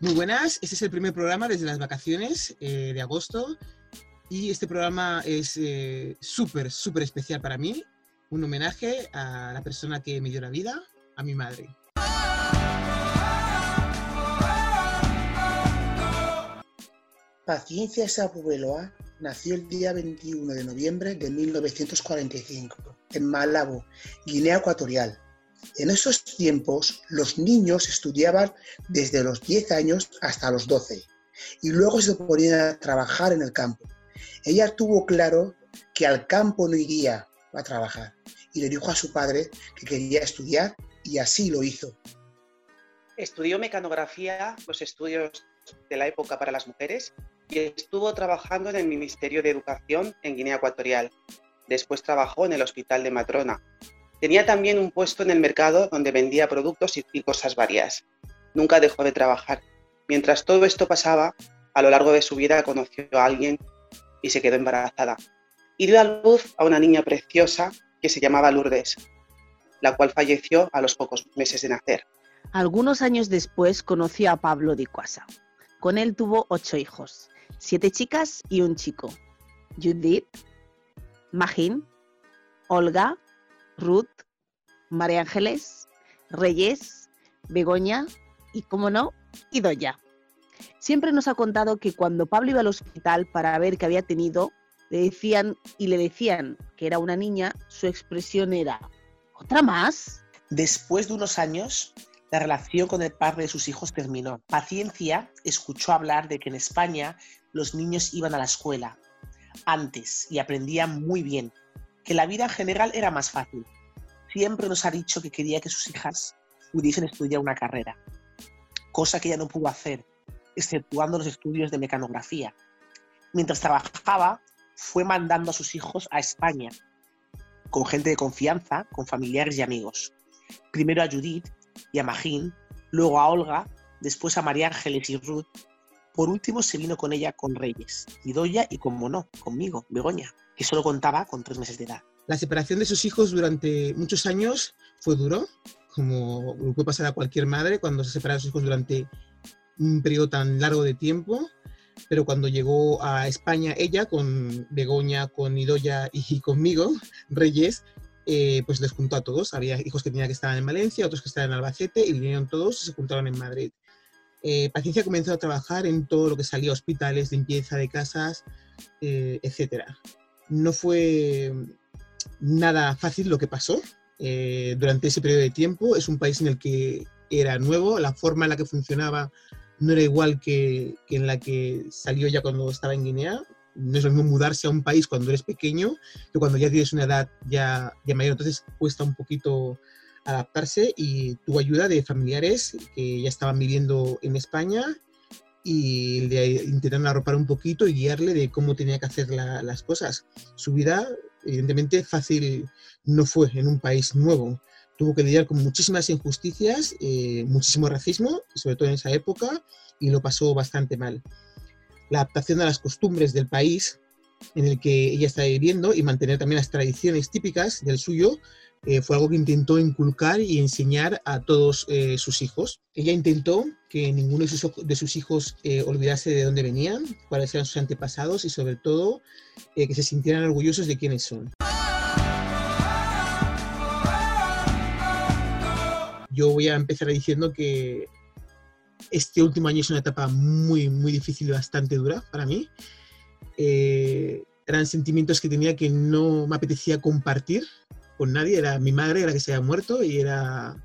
Muy buenas, este es el primer programa desde las vacaciones eh, de agosto y este programa es eh, súper, súper especial para mí, un homenaje a la persona que me dio la vida, a mi madre. Paciencia Sabueloa nació el día 21 de noviembre de 1945 en Malabo, Guinea Ecuatorial. En esos tiempos, los niños estudiaban desde los 10 años hasta los 12 y luego se ponían a trabajar en el campo. Ella tuvo claro que al campo no iría a trabajar y le dijo a su padre que quería estudiar y así lo hizo. Estudió mecanografía, los estudios de la época para las mujeres, y estuvo trabajando en el Ministerio de Educación en Guinea Ecuatorial. Después trabajó en el Hospital de Matrona. Tenía también un puesto en el mercado donde vendía productos y cosas varias. Nunca dejó de trabajar. Mientras todo esto pasaba, a lo largo de su vida conoció a alguien y se quedó embarazada. Y dio a luz a una niña preciosa que se llamaba Lourdes, la cual falleció a los pocos meses de nacer. Algunos años después conoció a Pablo de Cuasa. Con él tuvo ocho hijos, siete chicas y un chico. Judith, Magín, Olga, Ruth, María Ángeles, Reyes, Begoña y, como no, Idoya. Siempre nos ha contado que cuando Pablo iba al hospital para ver qué había tenido, le decían y le decían que era una niña, su expresión era, ¿otra más? Después de unos años, la relación con el padre de sus hijos terminó. Paciencia escuchó hablar de que en España los niños iban a la escuela antes y aprendían muy bien, que la vida en general era más fácil. Siempre nos ha dicho que quería que sus hijas pudiesen estudiar una carrera, cosa que ella no pudo hacer, exceptuando los estudios de mecanografía. Mientras trabajaba, fue mandando a sus hijos a España, con gente de confianza, con familiares y amigos. Primero a Judith y a Magín, luego a Olga, después a María Ángeles y Ruth. Por último se vino con ella con Reyes, y Doya y, como no, conmigo, Begoña, que solo contaba con tres meses de edad. La separación de sus hijos durante muchos años fue duro, como puede pasar a cualquier madre cuando se separa de sus hijos durante un periodo tan largo de tiempo pero cuando llegó a España ella con Begoña, con Idoya y conmigo, Reyes, eh, pues les juntó a todos. Había hijos que tenían que estar en Valencia, otros que estaban en Albacete y vinieron todos y se juntaron en Madrid. Eh, Paciencia comenzó a trabajar en todo lo que salía, hospitales, limpieza de casas, eh, etc. No fue nada fácil lo que pasó durante ese periodo de tiempo. Es un país en el que era nuevo, la forma en la que funcionaba no era igual que, en la que salió ya cuando estaba en Guinea. No es lo mismo mudarse a un país cuando eres pequeño que cuando ya tienes una edad ya, ya mayor. Entonces cuesta un poquito adaptarse y tuvo ayuda de familiares que ya estaban viviendo en España y le intentaron arropar un poquito y guiarle de cómo tenía que hacer las cosas. Su vida, evidentemente, fácil no fue en un país nuevo tuvo que lidiar con muchísimas injusticias, eh, muchísimo racismo, sobre todo en esa época, y lo pasó bastante mal. La adaptación a las costumbres del país en el que ella está viviendo y mantener también las tradiciones típicas del suyo eh, fue algo que intentó inculcar y enseñar a todos eh, sus hijos. Ella intentó que ninguno de sus, hijos olvidase de dónde venían, cuáles eran sus antepasados y sobre todo que se sintieran orgullosos de quiénes son. yo voy a empezar diciendo que este último año es una etapa muy, muy difícil y bastante dura para mí. Eh, eran sentimientos que tenía que no me apetecía compartir con nadie. Era mi madre, era que se había muerto y era,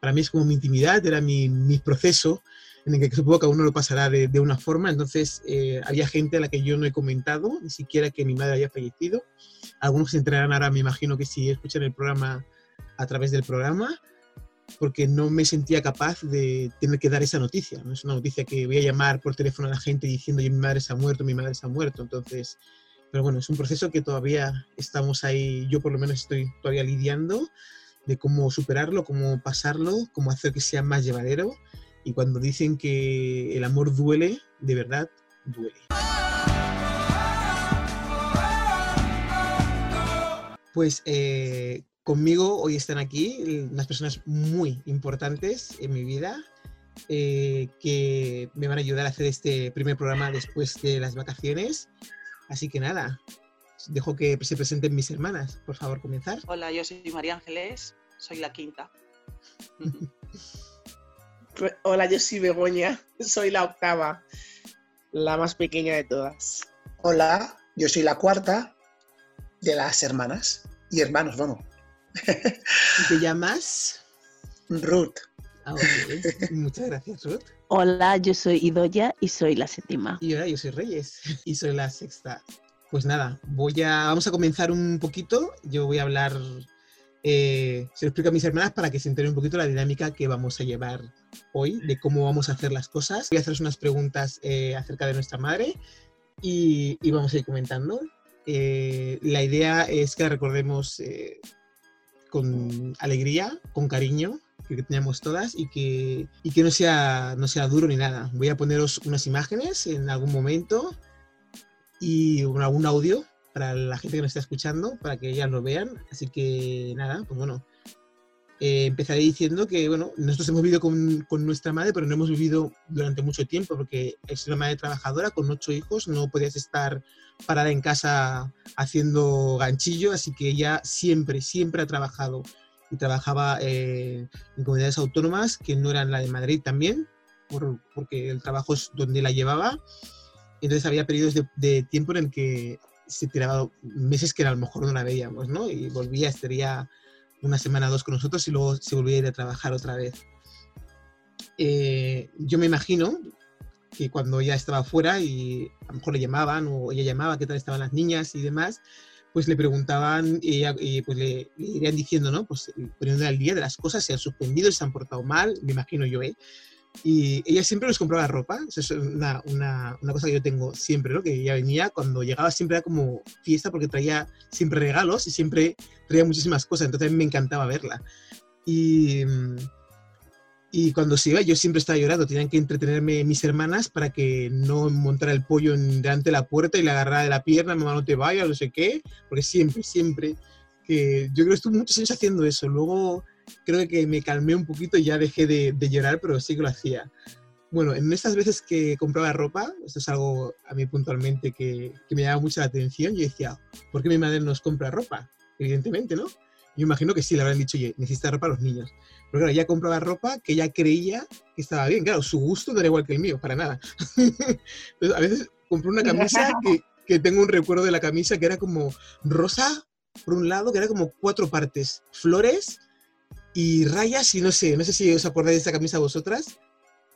para mí es como mi intimidad, era mi, mi proceso en el que supongo que a uno lo pasará de, de una forma. Entonces, eh, había gente a la que yo no he comentado, ni siquiera que mi madre había fallecido. Algunos se enterarán ahora, me imagino que si escuchan el programa a través del programa porque no me sentía capaz de tener que dar esa noticia. No es una noticia que voy a llamar por teléfono a la gente diciendo mi madre se ha muerto, mi madre se ha muerto. Entonces, pero bueno, es un proceso que todavía estamos ahí, yo por lo menos estoy todavía lidiando de cómo superarlo, cómo pasarlo, cómo hacer que sea más llevadero. Y cuando dicen que el amor duele, de verdad duele. Pues eh, Conmigo hoy están aquí unas personas muy importantes en mi vida eh, que me van a ayudar a hacer este primer programa después de las vacaciones. Así que nada, dejo que se presenten mis hermanas. Por favor, comenzar. Hola, yo soy María Ángeles, soy la quinta. Hola, yo soy Begoña, soy la octava, la más pequeña de todas. Hola, yo soy la cuarta de las hermanas y hermanos, bueno. ¿Te llamas? Ruth. Ah. Muchas gracias, Ruth. Hola, yo soy Idoya y soy la séptima. Y ahora yo soy Reyes y soy la sexta. Pues nada, voy a, vamos a comenzar un poquito. Yo voy a hablar, eh, se lo explico a mis hermanas para que se enteren un poquito la dinámica que vamos a llevar hoy, de cómo vamos a hacer las cosas. Voy a haceros unas preguntas eh, acerca de nuestra madre y, vamos a ir comentando. Eh, la idea es que la recordemos con alegría, con cariño, que teníamos todas y que, y que no, sea, no sea duro ni nada. Voy a poneros unas imágenes en algún momento y algún audio para la gente que nos está escuchando, para que ellas lo vean. Así que nada, pues bueno, eh, empezaré diciendo que, bueno, nosotros hemos vivido con, con, nuestra madre, pero no hemos vivido durante mucho tiempo, porque es una madre trabajadora con ocho hijos, no podías estar parada en casa haciendo ganchillo, así que ella siempre, siempre ha trabajado trabajaba eh, en comunidades autónomas que no eran la de Madrid también, por, porque el trabajo es donde la llevaba. Entonces había periodos de, de, tiempo en el que se tiraba meses que a lo mejor no la veíamos, ¿no? Y volvía, estaría una semana o dos con nosotros y luego se volvía a ir a trabajar otra vez. Eh, yo me imagino que cuando ella estaba fuera y a lo mejor le llamaban o ella llamaba qué tal estaban las niñas y demás, pues le preguntaban y pues le, le, irían diciendo, ¿no? Pues poniendo al día de las cosas, se han suspendido, se han portado mal, me imagino yo, ¿eh? Y ella siempre nos compraba ropa, eso es una, una, una, cosa que yo tengo siempre, ¿no? Que ella venía, cuando llegaba siempre era como fiesta porque traía siempre regalos y siempre traía muchísimas cosas, entonces a mí me encantaba verla. Y, y cuando se iba yo siempre estaba llorando, tenían que entretenerme mis hermanas para que no montara el pollo en, delante de la puerta y le agarrara de la pierna, mamá no te vayas, no sé qué, porque siempre, siempre, que yo creo que estuve muchos años haciendo eso, luego creo que me calmé un poquito y ya dejé de, de, llorar, pero sí que lo hacía. Bueno, en estas veces que compraba ropa, esto es algo a mí puntualmente que, que me llama mucho la atención, yo decía, ¿por qué mi madre nos compra ropa? Evidentemente, ¿no? Yo imagino que sí, le habrán dicho, oye, necesita ropa a los niños. Pero claro, ella compraba ropa que ella creía que estaba bien. Claro, su gusto no era igual que el mío, para nada. Entonces, a veces compré una camisa que, que tengo un recuerdo de la camisa que era como rosa, por un lado, que era como cuatro partes, flores y rayas y no sé, no sé si os acordáis de esta camisa vosotras,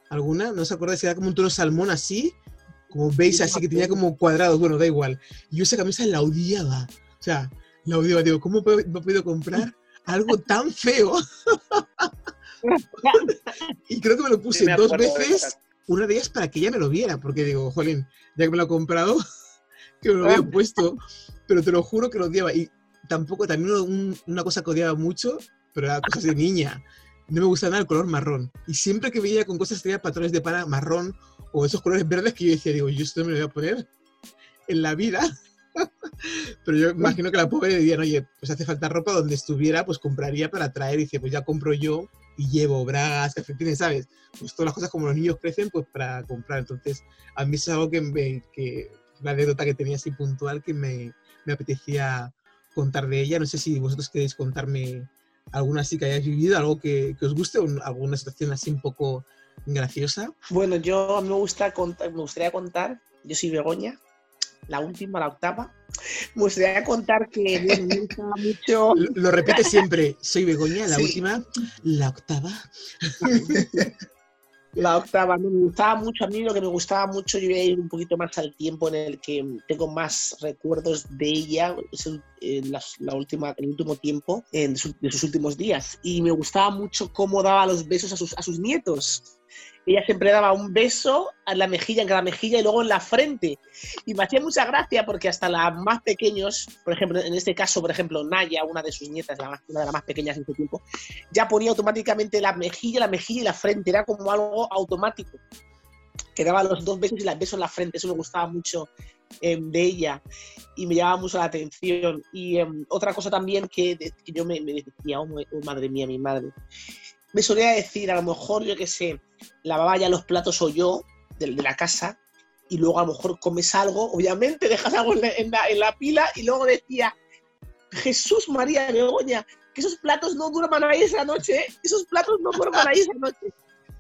alguna, no os acordáis, era como un tono salmón así, como veis así, que tenía como cuadrados, bueno, da igual. Yo esa camisa la odiaba, o sea, la odiaba, digo, ¿cómo he podido comprar algo tan feo? y creo que me lo puse sí me dos veces, una de ellas para que ella me lo viera, porque digo, jolín, ya que me lo he comprado, que me lo había puesto, pero te lo juro que lo odiaba. Y tampoco, también un, una cosa que odiaba mucho pero era cosas de niña. No me gusta nada el color marrón. Y siempre que veía con cosas tenía patrones de para marrón o esos colores verdes que yo decía, digo, yo esto me lo voy a poner en la vida. pero yo imagino que la pobre diría, oye, pues hace falta ropa donde estuviera, pues compraría para traer. Y dice, pues ya compro yo y llevo bragas, calcetines, ¿sabes? Pues todas las cosas como los niños crecen, pues para comprar. Entonces, a mí es algo que, me, que una anécdota que tenía así puntual que me, me apetecía contar de ella. No sé si vosotros queréis contarme alguna así que hayáis vivido, algo que, que os guste, o alguna situación así un poco graciosa. Bueno, yo me, gusta contar, me gustaría contar, yo soy Begoña, la última, la octava. Me gustaría contar que me gustaba mucho. Lo, lo, repite siempre, soy Begoña, la sí. última, la octava. La octava, me gustaba mucho, a mí lo que me gustaba mucho, yo voy a ir un poquito más al tiempo en el que tengo más recuerdos de ella, es el, en la, la, última, el último tiempo, en su, de sus últimos días. Y me gustaba mucho cómo daba los besos a sus, a sus nietos. Ella siempre daba un beso a la mejilla, en cada mejilla y luego en la frente. Y me hacía mucha gracia porque hasta las más pequeños, por ejemplo, en este caso, por ejemplo, Naya, una de sus nietas, la una de las más pequeñas en ese tiempo, ya ponía automáticamente la mejilla, la mejilla y la frente. Era como algo automático. Que daba los dos besos y el beso en la frente. Eso me gustaba mucho eh, de ella y me llamaba mucho la atención. Y eh, otra cosa también que, yo me, me decía, oh, madre mía, mi madre me solía decir, a lo mejor, yo qué sé, lavaba ya los platos o yo de, de la casa y luego a lo mejor comes algo, obviamente dejas algo en la, en la- en la pila y luego decía, Jesús María Begoña, que esos platos no duerman ahí esa noche, ¿eh? esos platos no duerman ahí esa noche.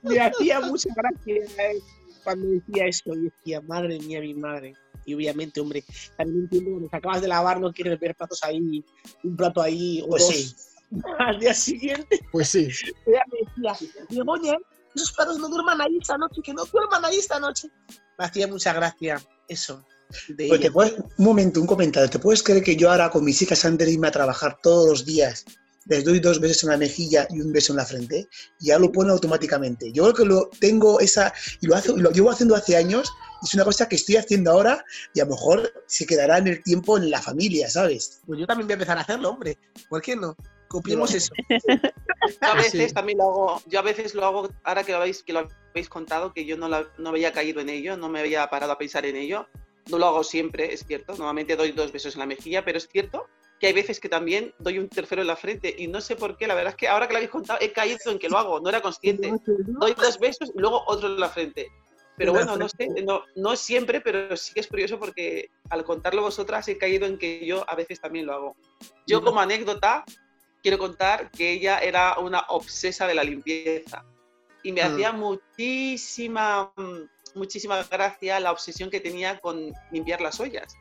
Me hacía mucha gracia eh, cuando decía eso, y decía, madre mía, mi madre. Y obviamente, hombre, también entiendo cuando te acabas de lavar, no quieres ver platos ahí, un plato ahí o Pues dos sí. al día siguiente. Pues sí. Ella me decía, Begoña, esos platos no duerman ahí esta noche, que no duerman ahí esta noche. Me hacía mucha gracia eso. De Pues te puedes- un momento, un comentario. ¿Te puedes creer que yo ahora con mis hijas antes de irme a trabajar todos los días les doy dos besos en la mejilla y un beso en la frente? Y ya lo pone automáticamente. Yo creo que lo tengo esa y lo, hace, lo llevo haciendo hace años. y Es una cosa que estoy haciendo ahora y a lo mejor se quedará en el tiempo en la familia, ¿sabes? Pues yo también voy a empezar a hacerlo, hombre. ¿Por qué no? Copiemos eso. Yo a veces sí. también lo hago, yo a veces lo hago, ahora que lo habéis, que lo habéis contado, que yo no, la- no había caído en ello, no me había parado a pensar en ello. No lo hago siempre, es cierto. Normalmente doy dos besos en la mejilla, pero es cierto que hay veces que también doy un tercero en la frente y no sé por qué. La verdad es que ahora que lo habéis contado he caído en que lo hago, no era consciente. Doy dos besos y luego otro en la frente. Pero bueno, no sé, no, no siempre, pero sí que es curioso porque al contarlo vosotras he caído en que yo a veces también lo hago. Yo como anécdota quiero contar que ella era una obsesa de la limpieza y me Mm. hacía muchísima, mm, muchísima gracia la obsesión que tenía con limpiar las ollas.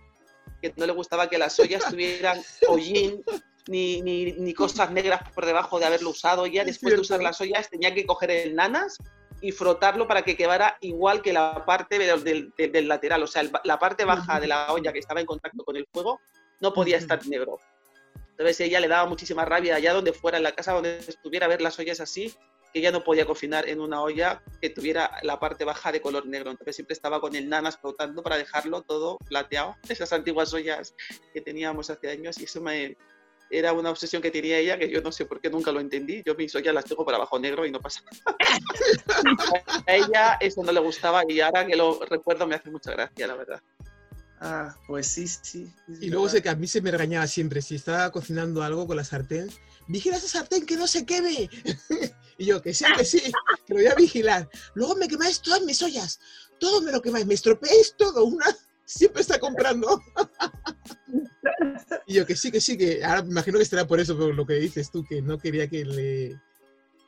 Que no le gustaba que las ollas tuvieran hollín ni, ni, ni cosas negras por debajo de haberlo usado. Ella Es después de usar las ollas tenía que coger el nanas y frotarlo para que quedara igual que la parte del, del- del- lateral. O sea, el la parte baja de la olla que estaba en contacto con el fuego no podía estar negro. Entonces ella le daba muchísima rabia allá donde fuera, en la casa donde estuviera, ver las ollas así, que ella no podía cocinar en una olla que tuviera la parte baja de color negro. Entonces siempre estaba con el nanas flotando para dejarlo todo plateado. Esas antiguas ollas que teníamos hace años y eso me... Era una obsesión que tenía ella que yo no sé por qué nunca lo entendí. Yo mis ollas las tengo para abajo negro y no pasa nada. A ella eso no le gustaba y ahora que lo recuerdo me hace mucha gracia, la verdad. Ah, pues sí, sí. Y luego sé que a mí se me regañaba siempre si estaba cocinando algo con la sartén. Vigila esa sartén que no se queme. y yo, que sí, que sí, que lo voy a vigilar. Luego me quemáis todas mis ollas. Todo me lo quemáis, me estropeáis todo. Una siempre está comprando. y yo, que sí, que sí, que ahora me imagino que estará por eso, por lo que dices tú, que no quería que le.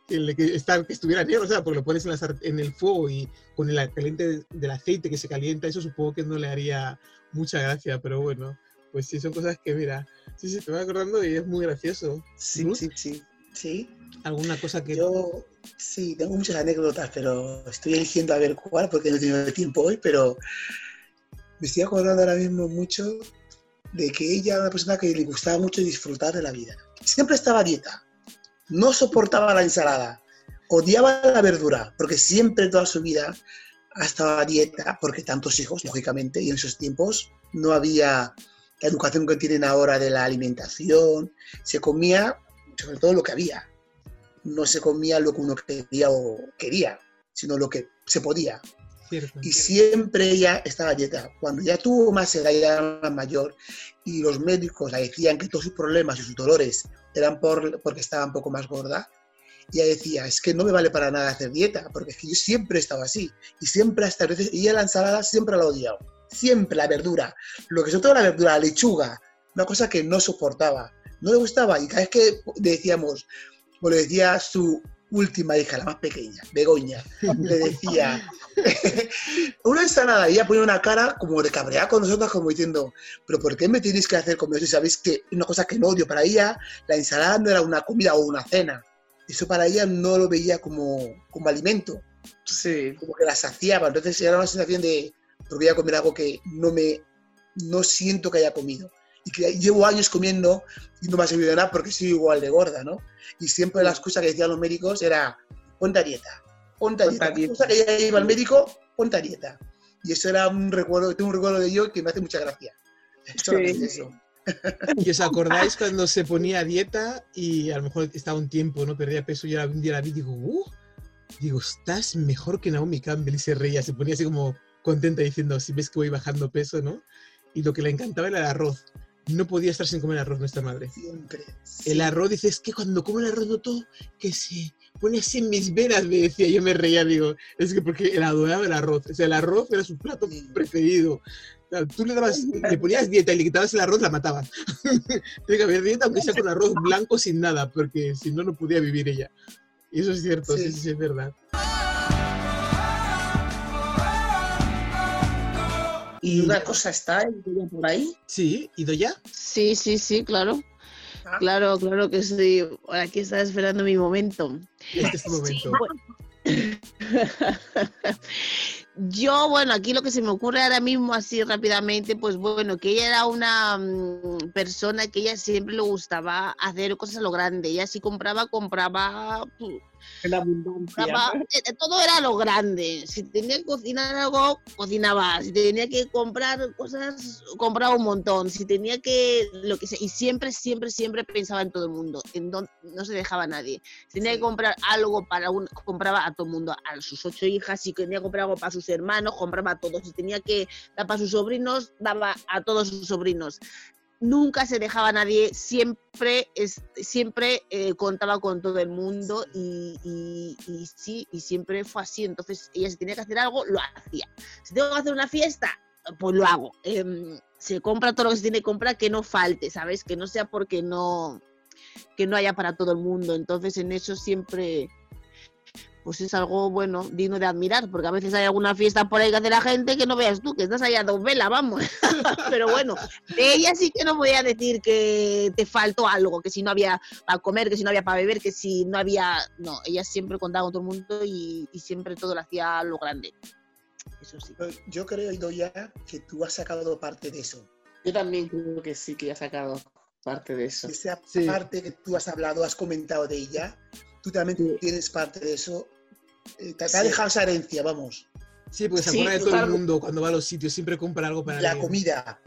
Le- que estar- que estuviera negro, o sea, porque lo pones en, la sart- en el fuego y con el caliente del aceite que se calienta, eso supongo que no le haría mucha gracia, pero bueno, pues sí, son cosas que, mira, sí, sí, te voy acordando y es muy gracioso. Sí, Ruth, sí, sí. Sí. ¿Alguna cosa que... Yo sí, tengo muchas anécdotas, pero estoy eligiendo a ver cuál porque no he tenido tiempo hoy, pero me estoy acordando ahora mismo mucho de que ella era una persona que le gustaba mucho disfrutar de la vida. Siempre estaba a dieta, no soportaba la ensalada, odiaba la verdura, porque siempre toda su vida ha estado a dieta, porque tantos hijos, lógicamente, y en esos tiempos no había la educación que tienen ahora de la alimentación, se comía sobre todo lo que había no se comía lo que uno quería o quería, sino lo que se podía. Cierto. Y siempre ella estaba a dieta. Cuando ya tuvo más edad, ya era mayor, y los médicos le decían que todos sus problemas y sus dolores eran por, porque estaba un poco más gorda, ella decía, es que no me vale para nada hacer dieta, porque es que yo siempre he estado así. Y siempre hasta veces, y ella la ensalada siempre la ha odiado. Siempre la verdura. Lo que sobre todo la verdura, la lechuga, una cosa que no soportaba. No le gustaba. Y cada vez que decíamos, o le decía su última hija, la más pequeña, Begoña, le decía, una ensalada, y ella ponía una cara como de cabreada con nosotros, como diciendo, pero ¿por qué me tenéis que hacer comer eso? Si sabéis que una cosa que no odio para ella, la ensalada no era una comida o una cena. Eso para ella no lo veía como, como alimento, Sí. como que la saciaba. Entonces era una sensación de, pero voy a comer algo que no me, no siento que haya comido. Y que llevo años comiendo y no me ha servido de nada porque soy igual de gorda, ¿no? Y siempre la excusa que decían los médicos era, ponte a dieta, ponte a dieta. La excusa que ya iba al médico, ponte a dieta. Y eso era un recuerdo, tengo un recuerdo de ello que me hace mucha gracia. Solamente eso. ¿Y os acordáis cuando se ponía a dieta y a lo mejor estaba un tiempo, no perdía peso y ahora un día la vi y digo, uh, digo, estás mejor que Naomi Campbell y se reía, se ponía así como contenta diciendo, si ves que voy bajando peso, ¿no? Y lo que le encantaba era el arroz. No podía estar sin comer arroz nuestra madre. Siempre. El sí. arroz, dice, es que cuando como el arroz noto que se pone así en mis venas, me decía, yo me reía, digo, es que porque él adoraba el arroz, o sea, el arroz era su plato preferido. O sea, tú le dabas, le ponías dieta y le quitabas el arroz, la matabas. Tiene que haber dieta, aunque sea con arroz blanco sin nada, porque si no, no podía vivir ella. Y eso es cierto, Sí. sí, sí, es verdad. Y una cosa está por ahí. Sí, ¿ido ya? Sí, sí, sí, claro. Ah. Claro, claro que sí. Aquí estaba esperando mi momento. Este es tu momento. Yo, bueno, aquí lo que se me ocurre ahora mismo, así rápidamente, pues bueno, que ella era una mm, persona que ella siempre le gustaba hacer cosas a lo grande. Ella si compraba, compraba, pu- En abundancia. compraba, eh, todo era lo grande. Si tenía que cocinar algo, cocinaba. Si tenía que comprar cosas, compraba un montón. Si tenía que, lo que sea, y siempre, siempre, siempre pensaba en todo el mundo. En don- no se dejaba a nadie. Si tenía que comprar algo para un, compraba a todo el mundo, a sus ocho hijas, si tenía que comprar algo para sus hermanos, compraba a todos, si tenía que dar para sus sobrinos, daba a todos sus sobrinos. Nunca se dejaba a nadie, siempre, es, siempre eh, contaba con todo el mundo y, y- y sí, y siempre fue así. Entonces, ella si tenía que hacer algo, lo hacía. Si tengo que hacer una fiesta, pues lo hago. Em, se compra todo lo que se tiene que comprar, que no falte, ¿sabes? Que no sea porque no, que no haya para todo el mundo. Entonces, en eso siempre, pues es algo bueno, digno de admirar, porque a veces hay alguna fiesta por ahí que hace la gente que no veas tú, que estás allá a dos velas, vamos. Pero bueno, de ella sí que no voy a decir que te faltó algo, que si no había para comer, que si no había para beber, que si no había. No, ella siempre contaba con todo el mundo y, y siempre todo lo hacía a lo grande. Eso sí. Yo creo, Idoya, que tú has sacado parte de eso. Yo también creo que sí que ha sacado parte de eso. Esa Sí. parte que tú has hablado, has comentado de ella, tú también Sí. tienes parte de eso. Eh, te, te Sí. ha dejado esa herencia, vamos. Sí, porque se Sí, acuerda de todo el mundo cuando va a los sitios, siempre compra algo para La alguien. comida.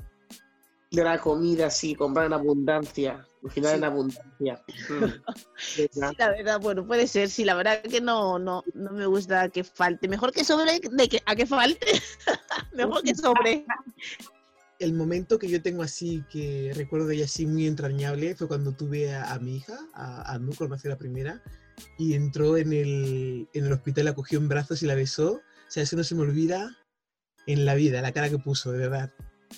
De la comida, sí, comprar en abundancia. Cocinar Sí. en abundancia. Mm. Sí, la verdad, bueno, puede ser, sí, la verdad que no, no, no me gusta que falte. Mejor que sobre de que a que falte. Mejor que sobre. El momento que yo tengo así, que recuerdo de ella así muy entrañable, fue cuando tuve a, a mi hija, a, a Nu, cuando nació la primera, y entró en el, en el hospital, la cogió en brazos y la besó. O sea, eso no se me olvida en la vida, la cara que puso, de verdad.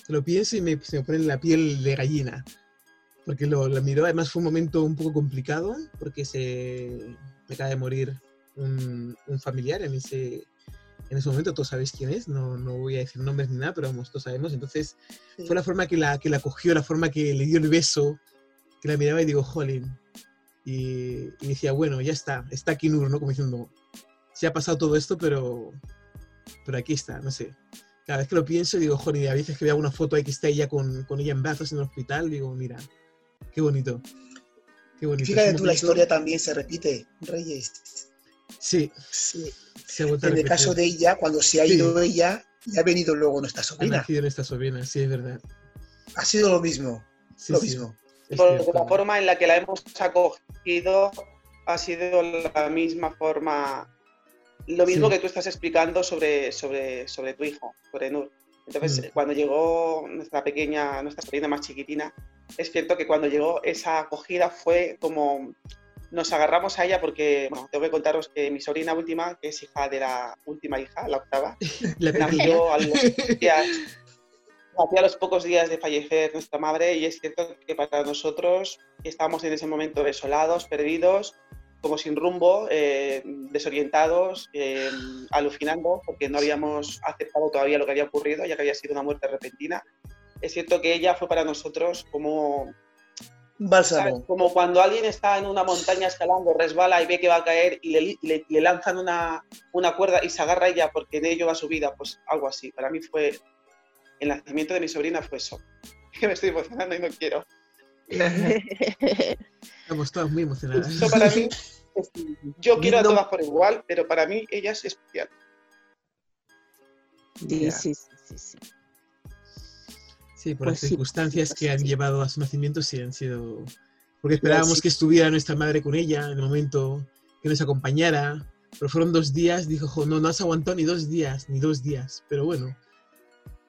Lo pienso y me, se me pone la piel de gallina. Porque lo, lo miró, además fue un momento un poco complicado, porque se me acaba de morir un, un familiar en ese, en ese momento, todos sabéis quién es, no, no voy a decir nombres ni nada, pero vamos, todos sabemos. Entonces, Sí. fue la forma que la, que la cogió, la forma que le dio el beso, que la miraba y digo, jolín. Y, y decía, bueno, ya está, está aquí Nur, ¿no? Como diciendo, se ha pasado todo esto, pero, pero aquí está, no sé. Cada vez que lo pienso, digo, y a veces que veo una foto ahí que está ella con, con ella en brazos en el hospital, digo, mira, qué bonito. Qué bonito. Fíjate tú, la historia también se repite, Reyes. Sí, Sí. se ha En el caso de ella, cuando se ha Sí. ido ella, ya ha venido luego nuestra Ha sobrina. nacido nuestra sobrina, sí, es verdad. Ha sido lo mismo, Sí, lo mismo. Porque la forma en la que la hemos acogido ha sido la misma forma, lo mismo Sí. que tú estás explicando sobre, sobre, sobre tu hijo, sobre Nur. Entonces, Mm. cuando llegó nuestra pequeña, nuestra sobrina más chiquitina, es cierto que cuando llegó esa acogida fue como nos agarramos a ella porque, bueno, tengo que contaros que mi sobrina última, que es hija de la última hija, la octava, La pequeña. nació a los días, nació a los pocos días de fallecer nuestra madre y es cierto que para nosotros estábamos en ese momento desolados, perdidos, como sin rumbo, eh, desorientados, eh, alucinando, porque no habíamos aceptado todavía lo que había ocurrido, ya que había sido una muerte repentina. Es cierto que ella fue para nosotros como bálsamo. Como cuando alguien está en una montaña escalando, resbala y ve que va a caer y le, le- le lanzan una, una cuerda y se agarra ella porque de ello va su vida, pues algo así. Para mí fue, el nacimiento de mi sobrina fue eso. Que me estoy emocionando y no quiero. Estamos todas muy emocionadas. Eso para mí, yo quiero a todas por igual, pero para mí ella es especial. Sí, sí, sí, sí, sí. Sí, por Pues las sí, circunstancias pues que han llevado a su nacimiento, sí han sido. Porque esperábamos sí. que estuviera nuestra madre con ella en el momento que nos acompañara, pero fueron dos días, dijo, "Jo, no, no has aguantado ni dos días, ni dos días, pero bueno,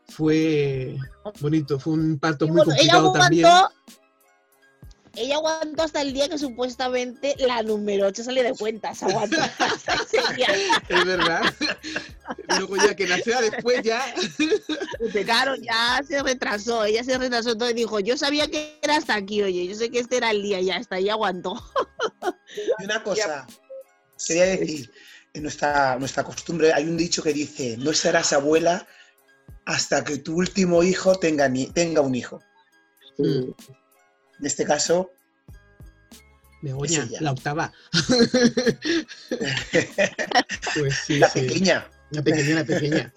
fue bonito, fue un parto muy bueno, ella complicado también. ella aguantó hasta el día que supuestamente la número 8 salió de cuentas. Aguantó hasta ese día. Es verdad. Luego ya que nació después ya. Claro, ya se retrasó, ella se retrasó todo y dijo, yo sabía que era hasta aquí, oye, yo sé que este era el día y ya hasta ahí aguantó. Y una cosa, quería decir, en nuestra, nuestra costumbre hay un dicho que dice, no serás abuela hasta que tu último hijo tenga, ni- tenga un hijo. Mm, En este caso, Begoña, la octava. Pues sí, la sí. pequeña. La pequeña, la pequeña.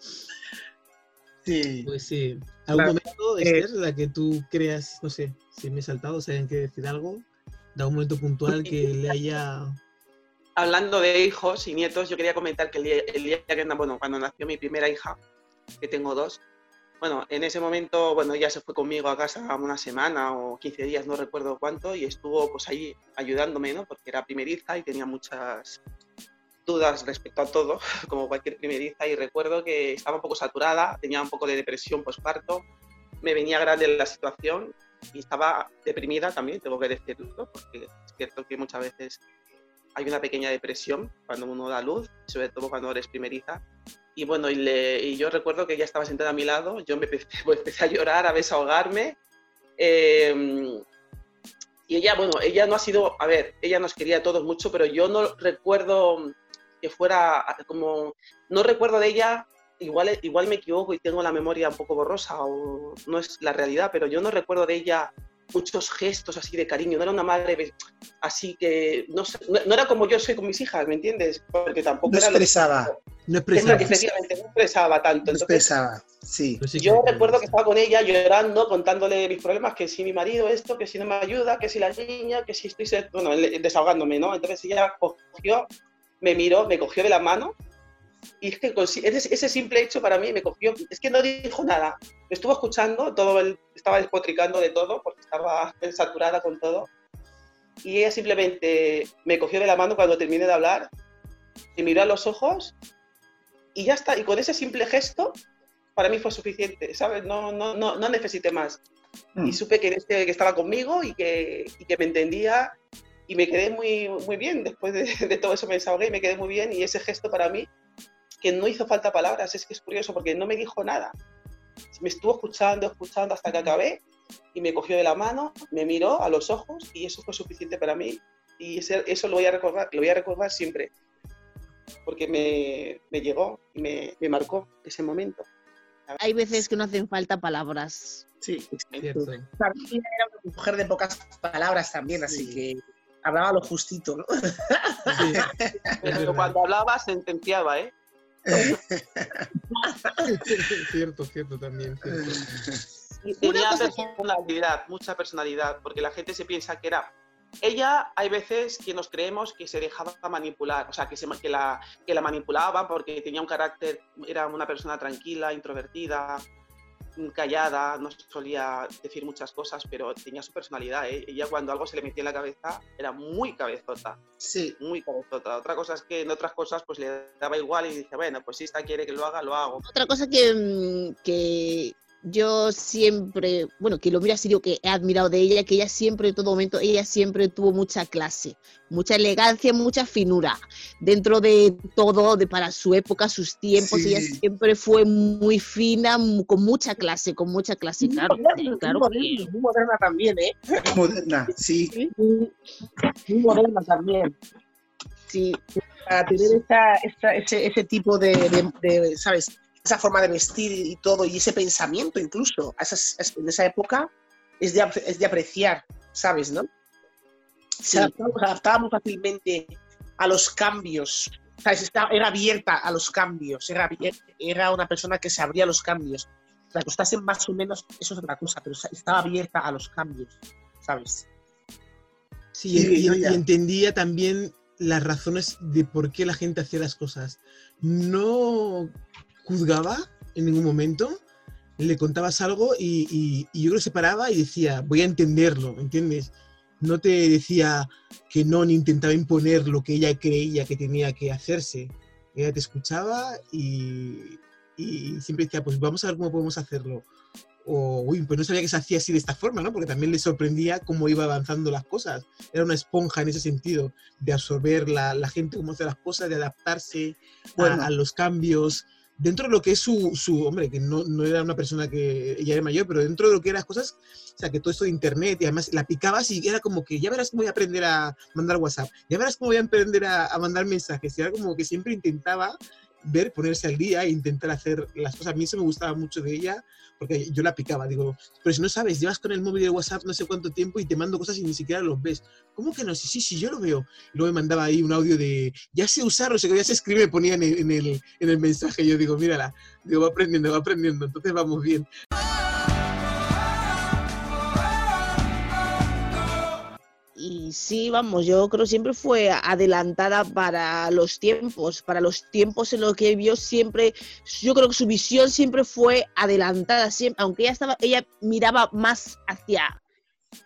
Sí. Pues sí. ¿Algún momento, eh, Esther, la que tú creas, no sé, si me he saltado, si alguien quiere decir algo? ¿De algún momento puntual que le haya... Hablando de hijos y nietos, yo quería comentar que el día, el día que, bueno, cuando nació mi primera hija, que tengo dos, bueno, en ese momento, bueno, ella se fue conmigo a casa una semana o 15 días, no recuerdo cuánto, y estuvo pues ahí ayudándome, ¿no? Porque era primeriza y tenía muchas dudas respecto a todo, como cualquier primeriza, y recuerdo que estaba un poco saturada, tenía un poco de depresión postparto, me venía grande la situación y estaba deprimida también, tengo que decirlo, porque es cierto que muchas veces hay una pequeña depresión cuando uno da luz, sobre todo cuando eres primeriza. Y bueno, y, le- y yo recuerdo que ella estaba sentada a mi lado, yo me empecé, pues, empecé a llorar, a desahogarme. eh, y ella, bueno, ella no ha sido, a ver, ella nos quería a todos mucho, pero yo no recuerdo que fuera como, no recuerdo de ella, igual, igual me equivoco y tengo la memoria un poco borrosa o no es la realidad, pero yo no recuerdo de ella muchos gestos así de cariño, no era una madre así que, no, sé, no, no era como yo soy con mis hijas, ¿me entiendes? Porque tampoco No era lo que- expresaba, No expresaba. Efectivamente, no expresaba tanto. no expresaba, sí. Yo recuerdo que estaba con ella llorando, contándole mis problemas, que si mi marido esto, que si no me ayuda, que si la niña, que si estoy, bueno, desahogándome, ¿no? Entonces ella cogió, me miró, me cogió de la mano y es que ese, ese simple hecho para mí me cogió, es que no dijo nada, me estuvo escuchando, todo el, estaba despotricando de todo porque estaba saturada con todo y ella simplemente me cogió de la mano cuando terminé de hablar, me miró a los ojos y ya está, y con ese simple gesto para mí fue suficiente, ¿sabes? No, no, no, no necesité más. Mm. Y supe que, este, que estaba conmigo y que, y que me entendía y me quedé muy, muy bien. Después de, de todo eso me desahogué y me quedé muy bien. Y ese gesto para mí, que no hizo falta palabras, es que es curioso porque no me dijo nada. Me estuvo escuchando, escuchando hasta que acabé y me cogió de la mano, me miró a los ojos y eso fue suficiente para mí. Y ese- eso lo voy a recordar, lo voy a recordar siempre. Porque me, me llegó y me, me marcó ese momento. Hay veces que no hacen falta palabras. Sí. Cierto. Claro, ella era una mujer de pocas palabras también, así Sí. que hablaba lo justito, ¿no? Sí, es Pero cuando hablaba sentenciaba, ¿eh? cierto, cierto también. cierto. Y tenía personalidad, mucha personalidad, porque la gente se piensa que era. Ella, hay veces que nos creemos que se dejaba manipular, o sea, que, se, que, la, que la manipulaban porque tenía un carácter, era una persona tranquila, introvertida, callada, no solía decir muchas cosas, pero tenía su personalidad. ¿eh? Ella, cuando algo se le metía en la cabeza, era muy cabezota, Sí. muy cabezota. Otra cosa es que en otras cosas, pues le daba igual y dice, bueno, pues si esta quiere que lo haga, lo hago. Otra cosa que, mm, que yo siempre, bueno, que lo mira así, digo que he admirado de ella, que ella siempre, en todo momento, ella siempre tuvo mucha clase, mucha elegancia, mucha finura. Dentro de todo, de para su época, sus tiempos, ella siempre fue muy fina, con mucha clase, con mucha clase, claro. Muy claro moderna, que- muy moderna también, ¿eh? Moderna, sí. Muy, muy moderna también. sí, Para tener esa, esa- ese, ese tipo de, de- de, ¿sabes? Esa forma de vestir y todo, y ese pensamiento incluso, a esas- es- en esa época, es de, es de apreciar, ¿sabes? ¿no? sí. Se, adaptaba, se adaptaba muy fácilmente a los cambios, ¿sabes? Estaba- era abierta a los cambios, era, era una persona que se abría a los cambios. La costase más o menos, eso es otra cosa, pero estaba abierta a los cambios, ¿sabes? Sí, Sí, y, y entendía también las razones de por qué la gente hacía las cosas. No juzgaba en ningún momento, le contabas algo y, y- y yo lo separaba y decía, voy a entenderlo, ¿entiendes? No te decía que no, ni intentaba imponer lo que ella creía que tenía que hacerse. Ella te escuchaba y, y siempre decía, pues vamos a ver cómo podemos hacerlo. O, uy, pues no sabía que se hacía así de esta forma, ¿no? Porque también le sorprendía cómo iba avanzando las cosas. Era una esponja en ese sentido, de absorber la, la gente, cómo hace las cosas, de adaptarse a- Bueno. a, los cambios. Dentro de lo que es su, su hombre, que no, no era una persona que ella era mayor, pero dentro de lo que eran las cosas, o sea, que todo esto de internet y además la picabas y era como que ya verás cómo voy a aprender a mandar WhatsApp, ya verás cómo voy a aprender a, a mandar mensajes. Era como que siempre intentaba ver, ponerse al día e intentar hacer las cosas. A mí eso me gustaba mucho de ella, porque yo la picaba. Digo, pero si no sabes, llevas con el móvil de WhatsApp no sé cuánto tiempo y te mando cosas y ni siquiera los ves. ¿Cómo que no? Sí, sí, sí, yo lo veo. Y luego me mandaba ahí un audio de, ya sé usarlo, sé que ya se escribe, ponía en el, en el, en el mensaje. Yo digo, mírala, digo, va aprendiendo, va aprendiendo, entonces vamos bien. Sí, vamos, yo creo siempre fue adelantada para los tiempos, para los tiempos en los que vio siempre, yo creo que su visión siempre fue adelantada, siempre, aunque ella estaba, ella miraba más hacia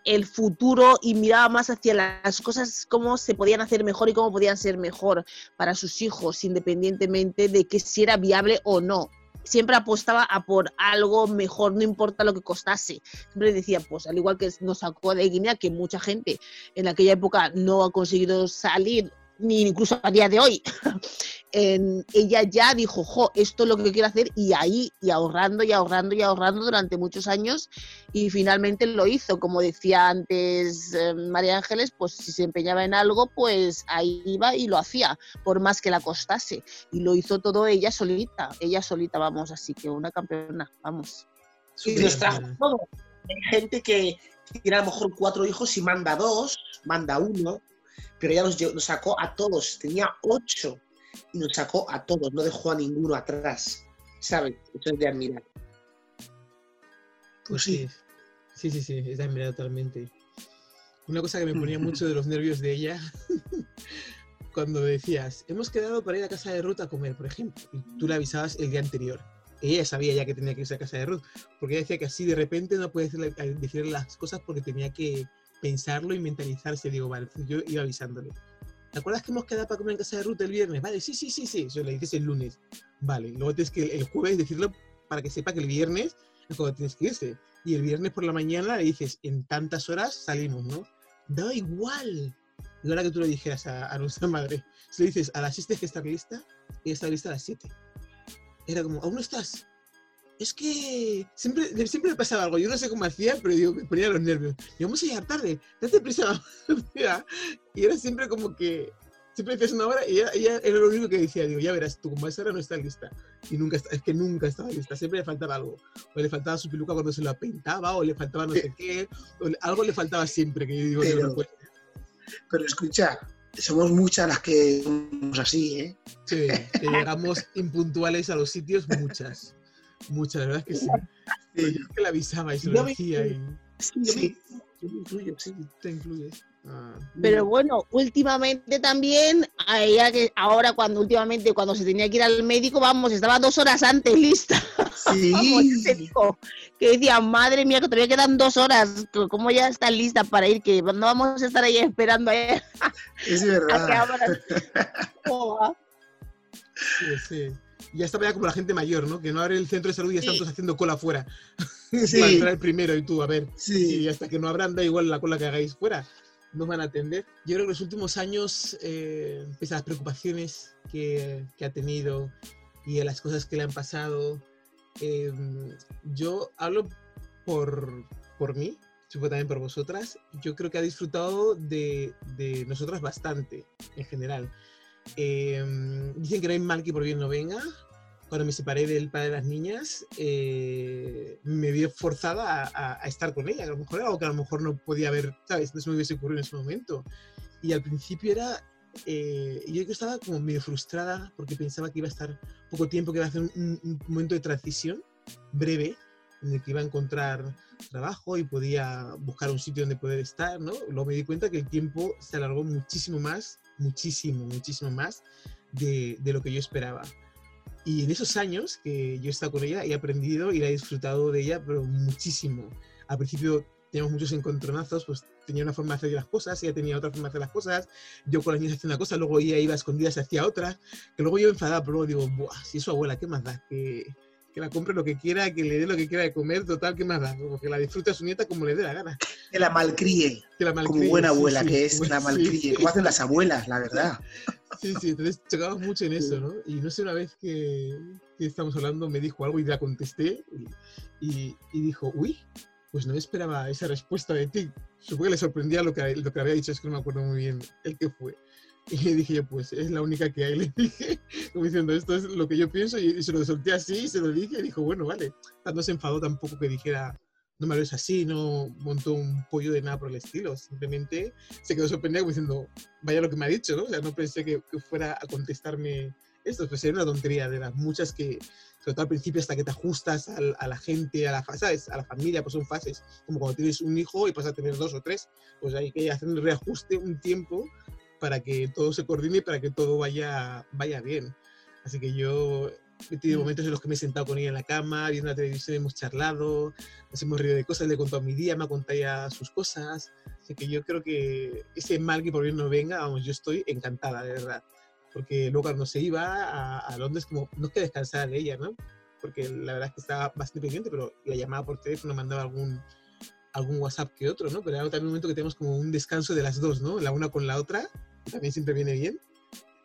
el futuro y miraba más hacia las cosas, cómo se podían hacer mejor y cómo podían ser mejor para sus hijos, independientemente de que si era viable o no. Siempre apostaba a por algo mejor, no importa lo que costase. Siempre decía, pues al igual que nos sacó de Guinea, que mucha gente en aquella época no ha conseguido salir, ni incluso a día de hoy, en- ella ya dijo, jo, esto es lo que quiero hacer, y ahí, y ahorrando, y ahorrando, y ahorrando durante muchos años, y finalmente lo hizo. Como decía antes eh, María Ángeles, pues si se empeñaba en algo, pues ahí iba y lo hacía, por más que la costase. Y lo hizo todo ella solita, ella solita, vamos, así que una campeona, vamos. Y Súper los trajo todo. Hay gente que tiene a lo mejor cuatro hijos y manda dos, manda uno, pero ella lle- los sacó a todos. Tenía ocho y nos sacó a todos, no dejó a ninguno atrás. ¿Sabes? Eso es de admirar. Pues sí. Sí, sí, sí, es de admirar totalmente. Una cosa que me ponía mucho de los nervios de ella, cuando decías, hemos quedado para ir a casa de Ruth a comer, por ejemplo, y tú le avisabas el día anterior. Ella sabía ya que tenía que irse a casa de Ruth, porque ella decía que así de repente no puede decirle, decirle las cosas porque tenía que pensarlo y mentalizarse. Digo, vale, yo iba avisándole. ¿Te acuerdas que hemos quedado para comer en casa de Ruth el viernes? Vale, sí, sí, sí, sí. Eso le dices el lunes. Vale, luego tienes que el jueves decirlo para que sepa que el viernes es cuando tienes que irse. Y el viernes por la mañana le dices, en tantas horas salimos, ¿no? Da igual. Y ahora que tú le dijeras a, nuestra madre, si le dices, a las 6 tienes que estar lista, ella está lista a las 7. Era como, ¿aún no estás? Es que siempre, siempre me pasaba algo, yo no sé cómo hacía, pero digo, me ponía los nervios. Y vamos a llegar tarde, date prisa. mamá". y era siempre como que, siempre decías una hora y ella, ella era lo único que decía, digo, ya verás, tú como a esa hora no estás lista. Y nunca, está- es que nunca estaba lista, siempre le faltaba algo. O le faltaba su peluca cuando se la pintaba, o le faltaba no sé qué, o algo le faltaba siempre, que yo digo, "Dios, no Pero- puede Pero escucha, somos muchas las que somos así, ¿eh? Sí, que llegamos impuntuales a los sitios, muchas. Muchas, la verdad es que sí. Yo que la avisaba y se lo decía y Sí, yo me- Sí. yo me incluyo, sí. te incluyes. Ah, Pero bueno, últimamente también, a ella que ahora cuando últimamente cuando se tenía que ir al médico, vamos, estaba dos horas antes lista. Vamos, Sí. que decía, madre mía, que todavía quedan dos horas, ¿cómo ya está lista para ir? Que no vamos a estar ahí esperando a, a Es verdad. ¿Cómo va? sí, sí. Ya ya como la gente mayor, ¿no? Que no abre el centro de salud y ya están Sí. todos haciendo cola fuera. Sí. Para entrar primero y tú, a ver. Sí. Y hasta que no abran, da igual la cola que hagáis fuera. Nos van a atender. Yo creo que los últimos años, eh, pese a las preocupaciones que, que ha tenido y a las cosas que le han pasado, eh, yo hablo por, por mí, supongo también por vosotras. Yo creo que ha disfrutado de, de nosotras bastante, en general. Eh, dicen que no hay mal que por bien no venga. Cuando me separé del padre de las niñas, eh, me vi forzada a, a- a estar con ella, que a lo mejor era algo que a lo mejor no podía haber, ¿sabes? No se me hubiese ocurrido en ese momento. Y al principio era, eh, yo estaba como medio frustrada porque pensaba que iba a estar poco tiempo, que iba a hacer un- un momento de transición breve en el que iba a encontrar trabajo y podía buscar un sitio donde poder estar, ¿no? Luego me di cuenta que el tiempo se alargó muchísimo más, muchísimo, muchísimo más de, de lo que yo esperaba. Y en esos años que yo he estado con ella, he aprendido y la he disfrutado de ella, pero muchísimo. Al principio teníamos muchos encontronazos, pues tenía una forma de hacer las cosas, ella tenía otra forma de hacer las cosas, yo con las niñas hacía una cosa, luego ella iba a escondidas hacía otra, que luego yo enfadaba, pero luego digo, Buah, si es su abuela, ¿qué más da? Que, que la compre lo que quiera, que le dé lo que quiera de comer, total, ¿qué más da? Como que la disfrute a su nieta como le dé la gana. Que la malcríe. Que la Como malcríe, buena sí, abuela sí, que es, la sí. malcríe. Como hacen las abuelas, la verdad. Sí, sí, entonces chocamos mucho en eso, ¿no? Y no sé, una vez que, que estamos hablando me dijo algo y la contesté y, y- y dijo, uy, pues no me esperaba esa respuesta de ti. Supongo que le sorprendía lo que, lo que había dicho, es que no me acuerdo muy bien el que fue. Y le dije yo, pues es la única que hay, le dije, como diciendo, esto es lo que yo pienso y, se lo solté así y se lo dije y dijo, bueno, vale. No se enfadó tampoco que dijera, no me lo es así, no montó un pollo de nada por el estilo, simplemente se quedó sorprendida como diciendo, vaya lo que me ha dicho, ¿no? O sea, no pensé que, que fuera a contestarme esto, pues era una tontería de las muchas que, sobre todo al principio, hasta que te ajustas al- a, la gente, a la, ¿sabes? a la familia, pues son fases, como cuando tienes un hijo y pasas a tener dos o tres, pues hay que hacer un reajuste, un tiempo para que todo se coordine y para que todo vaya, vaya bien. Así que yo he tenido momentos en los que me he sentado con ella en la cama, viendo la televisión, hemos charlado, nos hemos reído de cosas, le he contado mi día, me ha contado ya sus cosas. Así que yo creo que ese mal que por bien no venga, vamos, yo estoy encantada, de verdad. Porque luego cuando se iba a, a Londres, como no es que descansara de ella, ¿no? Porque la verdad es que estaba bastante pendiente, pero la llamaba por teléfono, mandaba algún, algún WhatsApp que otro, ¿no? Pero era también un momento que tenemos como un descanso de las dos, ¿no? La una con la otra, que también siempre viene bien.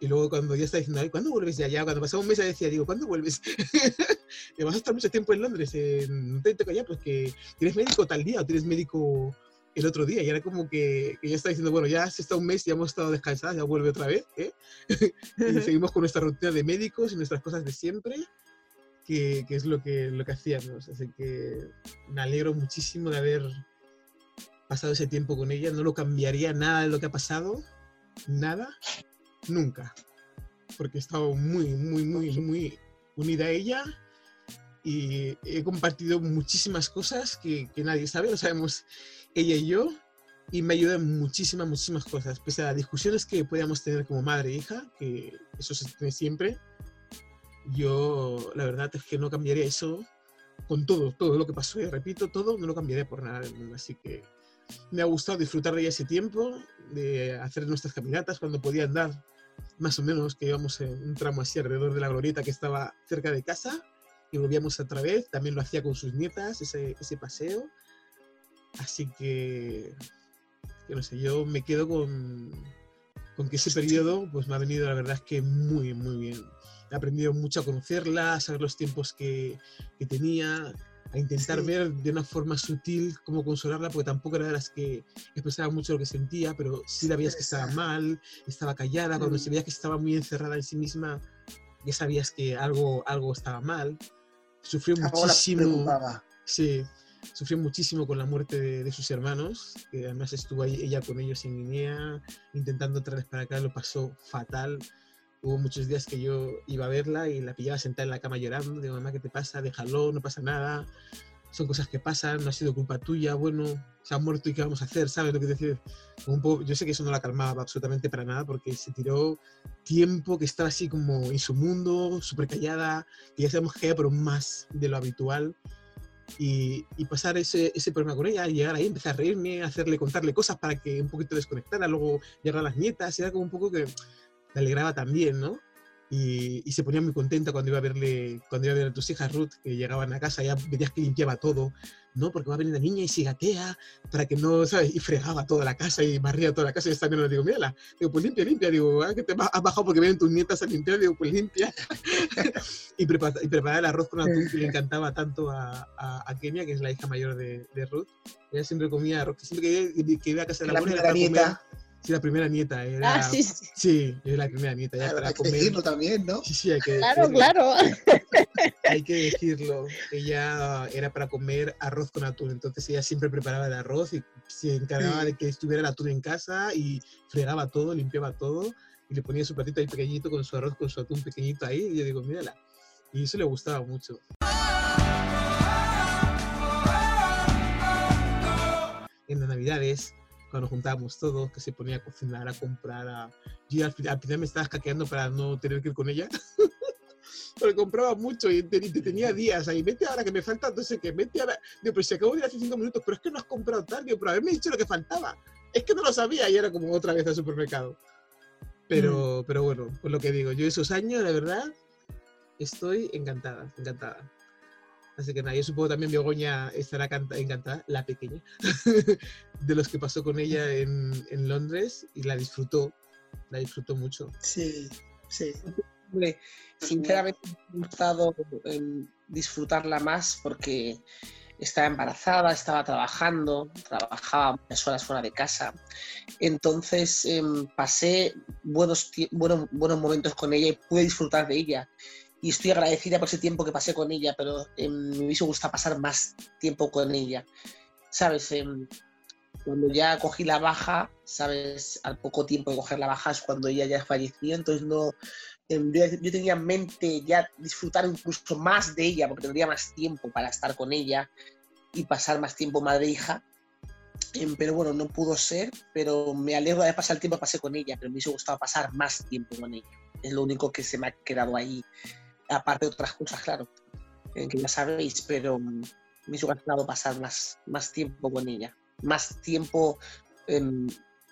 Y luego cuando ya está diciendo, "Ay, ¿cuándo vuelves de allá? Cuando pasaba un mes ya decía, digo, ¿cuándo vuelves? ¿Te vas a estar mucho tiempo en Londres? Eh, no te toca ya, pues que tienes médico tal día o tienes médico el otro día. Y era como que, que ya está diciendo, bueno, ya se está un mes, ya hemos estado descansadas, ya vuelve otra vez. ¿eh? y seguimos con nuestra rutina de médicos y nuestras cosas de siempre, que, que es lo que, lo que hacíamos. Así que me alegro muchísimo de haber pasado ese tiempo con ella. No lo cambiaría nada de lo que ha pasado. Nada. Nunca. Porque he estado muy, muy, muy, muy unida a ella y he compartido muchísimas cosas que, que nadie sabe, lo sabemos ella y yo, y me ayuda en muchísimas, muchísimas cosas, pese a las discusiones que podíamos tener como madre e hija, que eso se tiene siempre, yo la verdad es que no cambiaría eso con todo, todo lo que pasó, y repito, todo no lo cambiaría por nada del mundo, así que me ha gustado disfrutar de ese tiempo, de hacer nuestras caminatas cuando podía andar, más o menos, que íbamos en un tramo así alrededor de la glorieta que estaba cerca de casa, y volvíamos otra vez, también lo hacía con sus nietas, ese, paseo, así que, que no sé, yo me quedo con, con que ese periodo pues me ha venido la verdad es que muy, muy bien. He aprendido mucho a conocerla, a saber los tiempos que tenía, a intentar Sí. ver de una forma sutil cómo consolarla, porque tampoco era de las que expresaba mucho lo que sentía, pero sí la veías que estaba mal, estaba callada, cuando Mm. se veía que estaba muy encerrada en sí misma, ya sabías que algo, algo estaba mal. Sufrió Algo la muchísimo. Sí, sufrió muchísimo con la muerte de, de sus hermanos, que además estuvo ahí ella con ellos en Guinea, intentando traerles para acá, lo pasó fatal. Hubo muchos días que yo iba a verla y la pillaba sentada en la cama llorando, digo, mamá, ¿qué te pasa? Déjalo, no pasa nada, son cosas que pasan, no ha sido culpa tuya, bueno, se ha muerto y ¿qué vamos a hacer? ¿Sabes lo que decir? Un poco, yo sé que eso no la calmaba absolutamente para nada, porque se tiró tiempo que estaba así como en su mundo, súper callada, que ya sabemos que pero más de lo habitual y, y pasar ese, ese problema con ella, llegar ahí, empezar a reírme, hacerle, contarle cosas para que un poquito desconectara, luego llegar a las nietas, era como un poco que me alegraba también, ¿no? Y, y se ponía muy contenta cuando iba a verle, cuando iba a ver a tus hijas Ruth, que llegaban a casa, ya veías que limpiaba todo, ¿no? Porque va a venir la niña y se gatea para que no, ¿sabes? Y fregaba toda la casa y barría toda la casa y está bien, le digo, mírala, digo, pues limpia, limpia, digo, ah, que te has bajado porque vienen tus nietas a limpiar, digo, pues limpia. y, prepara, y preparar el arroz con atún que le encantaba tanto a, a, a Kenia, que es la hija mayor de, de Ruth. Ella siempre comía arroz, siempre que, que iba a casa de la, La abuela era Sí, la primera nieta. Era, Ah, sí, sí. Sí, es la primera nieta, ya Claro, para hay que decirlo también, ¿no? Sí, sí, hay que Claro, decirlo. claro. Hay que decirlo. Ella era para comer arroz con atún, entonces ella siempre preparaba el arroz y se encargaba Sí. de que estuviera el atún en casa y fregaba todo, limpiaba todo y le ponía su platito ahí pequeñito con su arroz, con su atún pequeñito ahí y yo digo, mírala. Y eso le gustaba mucho. En las navidades, cuando juntábamos todos, que se ponía a cocinar, a comprar, a... Yo al final, al final me estaba escaqueando para no tener que ir con ella. Porque compraba mucho y te, y te tenía días ahí. Vete ahora que me falta, no sé qué, vete ahora. Digo, pero si acabo de ir hace cinco minutos, pero es que no has comprado tal. Digo, pero haberme dicho lo que faltaba. Es que no lo sabía y era como otra vez al supermercado. Pero, pero bueno, pues lo que digo, yo esos años, la verdad, estoy encantada, encantada. Así que nada, yo supongo también Begoña estará canta- encantada, la pequeña, de los que pasó con ella en, en Londres y la disfrutó, la disfrutó mucho. Sí, sí. Hombre, sinceramente me ha gustado em, disfrutarla más porque estaba embarazada, estaba trabajando, trabajaba muchas horas fuera de casa. Entonces em, pasé buenos, buenos, buenos momentos con ella y pude disfrutar de ella. Y estoy agradecida por ese tiempo que pasé con ella, pero em, me hubiese gustado pasar más tiempo con ella. ¿Sabes? Em, cuando ya cogí la baja, ¿sabes? Al poco tiempo de coger la baja es cuando ella ya falleció, entonces no, em, yo, yo tenía en mente ya disfrutar incluso más de ella, porque tendría más tiempo para estar con ella y pasar más tiempo madre-hija. Em, pero bueno, no pudo ser, pero me alegro de pasar el tiempo que pasé con ella, pero me hubiese gustado pasar más tiempo con ella. Es lo único que se me ha quedado ahí, aparte de otras cosas, claro, eh, que ya sabéis, pero mm, me hubiese gustado pasar más, más tiempo con ella, más tiempo, em,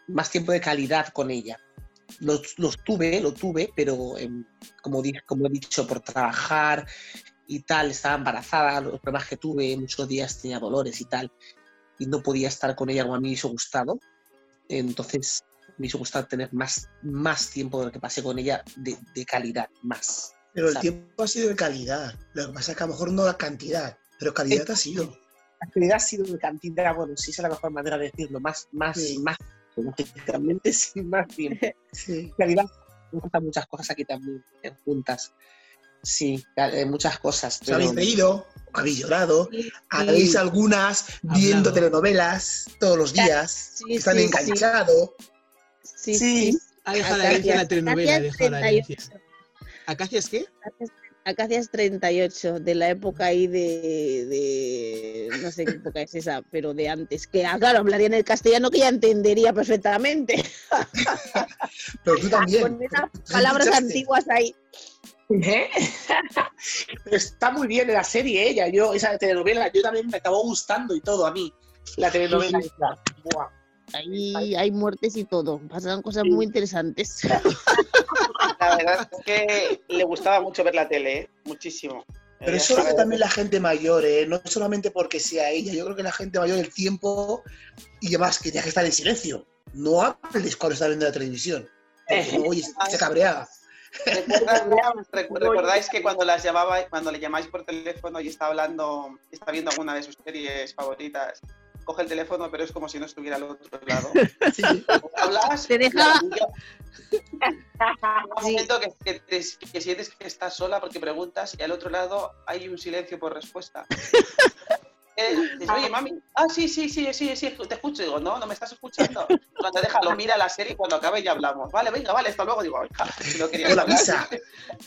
más tiempo de calidad con ella los, los tuve, lo tuve, pero em, como, di- como he dicho, por trabajar y tal, estaba embarazada, los problemas que tuve, muchos días tenía dolores y tal, y no podía estar con ella como a mí me hubiese gustado. Entonces, me hubiese gustado tener más, más tiempo de lo que pasé con ella de calidad, más. Pero el ¿sabes? tiempo ha sido de calidad. Lo que pasa es que a lo mejor no la cantidad, pero calidad ha sido. La calidad ha sido de cantidad, bueno, sí, es la mejor manera de decirlo, más, más, Sí. más, lógicamente, sin más tiempo. Sí. realidad me gustan muchas cosas aquí también, eh, juntas. Sí, eh, muchas cosas. Os Pero... habéis reído, habéis llorado, Sí, habéis algunas viendo Hablado. telenovelas todos los días, Sí, están enganchados. Sí, Sí. sí. Ha dejado la Acacias- herencia la telenovela, ha dejado la herencia. 38. ¿Acacias qué? Acacias- Acacias 38, de la época ahí de, de- No sé qué época es esa, pero de antes. Que, ah, claro, hablaría en el castellano que ya entendería perfectamente. Pero tú también. Con esas ¿Tú palabras antiguas ahí. ¿Eh? Pero está muy bien la serie ella, yo, esa telenovela, yo también me acabó gustando y todo a mí. La telenovela Sí. Ahí hay muertes y todo. Pasan cosas Sí. muy interesantes. La verdad es que le gustaba mucho ver la tele, ¿eh? muchísimo. Pero eso lo hace también la gente mayor, ¿eh? no solamente porque sea ella. Yo creo que la gente mayor, el tiempo y demás, que tiene que estar en silencio. No hables cuando está viendo la televisión. Porque oye, se cabrea. ¿Recuerdas- recu- ¿Recordáis que cuando las llamaba, cuando le llamáis por teléfono y está hablando, está viendo alguna de sus series favoritas, coge el teléfono, pero es como si no estuviera al otro lado. Sí. Hablas, Te deja- un Sí. momento que, que te- que sientes que estás sola porque preguntas y al otro lado hay un silencio por respuesta. Eh, dices, Oye, mami, ah, sí, sí, sí, sí, sí, te escucho. Digo, no, no me estás escuchando. Cuando deja, lo mira la serie y cuando acabe ya hablamos. Vale, venga, vale, hasta luego. Digo, "Hija, si no querías O la hablar". misa.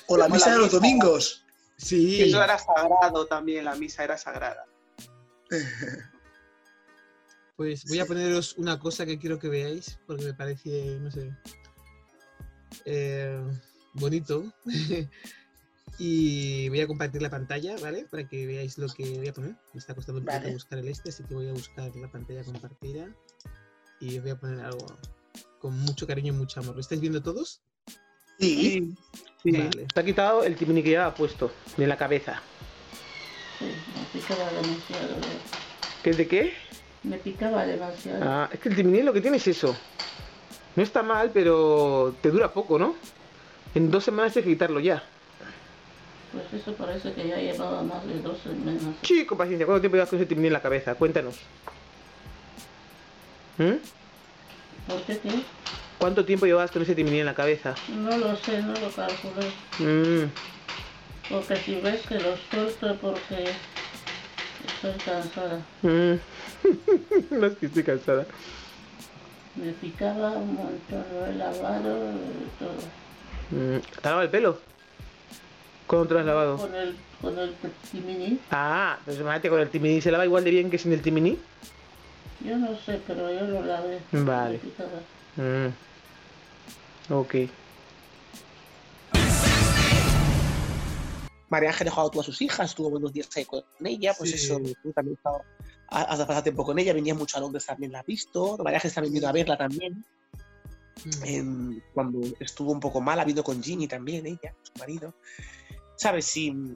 O la O misa la de los misa. domingos. Sí. Eso era sagrado también, la misa era sagrada. Pues voy a poneros una cosa que quiero que veáis, porque me parece, no sé, eh, bonito. y voy a compartir la pantalla, ¿vale? Para que veáis lo que voy a poner. Me está costando un poquito Vale. buscar el este, así que voy a buscar la pantalla compartida. Y os voy a poner algo con mucho cariño y mucho amor. ¿Lo estáis viendo todos? Sí. Sí, Vale. ha quitado el timini que llevaba puesto de la cabeza. Sí, me picaba demasiado. eh. ¿Qué es de qué? Me picaba demasiado. Ah, es que el timini lo que tiene es eso. No está mal, pero te dura poco, ¿no? En dos semanas hay que quitarlo ya. Pues eso parece que ya llevaba más de dos semanas. Con paciencia. ¿Cuánto tiempo llevas con ese timini en la cabeza? Cuéntanos. ¿Mm? ¿Por qué qué? ¿Cuánto tiempo llevabas con ese timini en la cabeza? No lo sé, no lo calculé. Mm, Porque si ves que lo suelto porque estoy cansada. mm. no es que estoy cansada. Me picaba un montón, lo he lavado todo. Mm, ¿Te lavado el pelo? ¿Cuándo te lo has lavado? Con el, con el timini, Ah, pues imagínate con el timini. ¿Se lava igual de bien que sin el timini? yo no sé, pero yo lo lavé. Vale. Mm. Ok. María Ángel dejó tú a sus hijas, estuvo buenos días ahí con ella, pues Sí. eso, tú también has pasado tiempo con ella, venía mucho a Londres también, la has visto, María Ángel también vino a verla también, Mm. em, cuando estuvo un poco mal, ha venido con Ginny también, ella, su marido. ¿Sabes? Sí, eso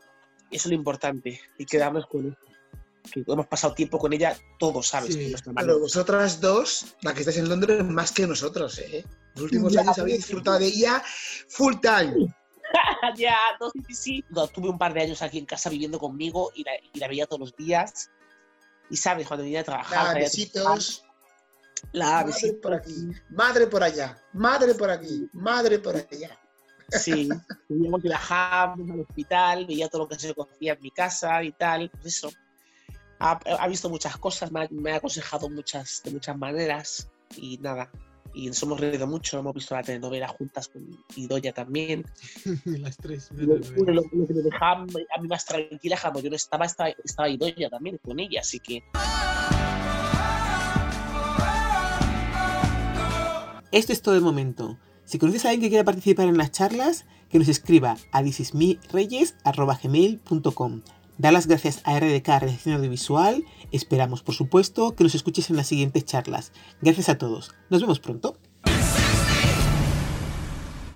es lo importante, y quedarnos con eso. Que hemos pasado tiempo con ella todos, ¿sabes? Sí, Pero vosotras dos, la que estáis en Londres, más que nosotros, ¿eh? Los últimos Ya, años habéis disfrutado de ella full time. ya, no, sí, sí. No, tuve un par de años aquí en casa viviendo conmigo y la, y la veía todos los días. Y sabes, cuando venía a trabajar, Nada, traía- besitos. la Madre besito, por aquí, madre por allá, madre por aquí, madre por allá. Sí, teníamos que viajar al hospital, veía todo lo que se cocía en mi casa y tal, pues eso. Ha, ha visto muchas cosas, me ha, me ha aconsejado muchas, de muchas maneras y nada. Y nos hemos reído mucho, hemos visto la telenovela juntas con Idoya también. Las tres. Lo, lo- lo que me dejaba a mí más tranquila, cuando yo no estaba, estaba, estaba Idoya también con ella, así que Esto es todo el momento. Si conoces a alguien que quiera participar en las charlas, que nos escriba a thisismireyes.gmail.com. Da las gracias a RDK Realización Audiovisual. Esperamos, por supuesto, que nos escuches en las siguientes charlas. Gracias a todos. Nos vemos pronto.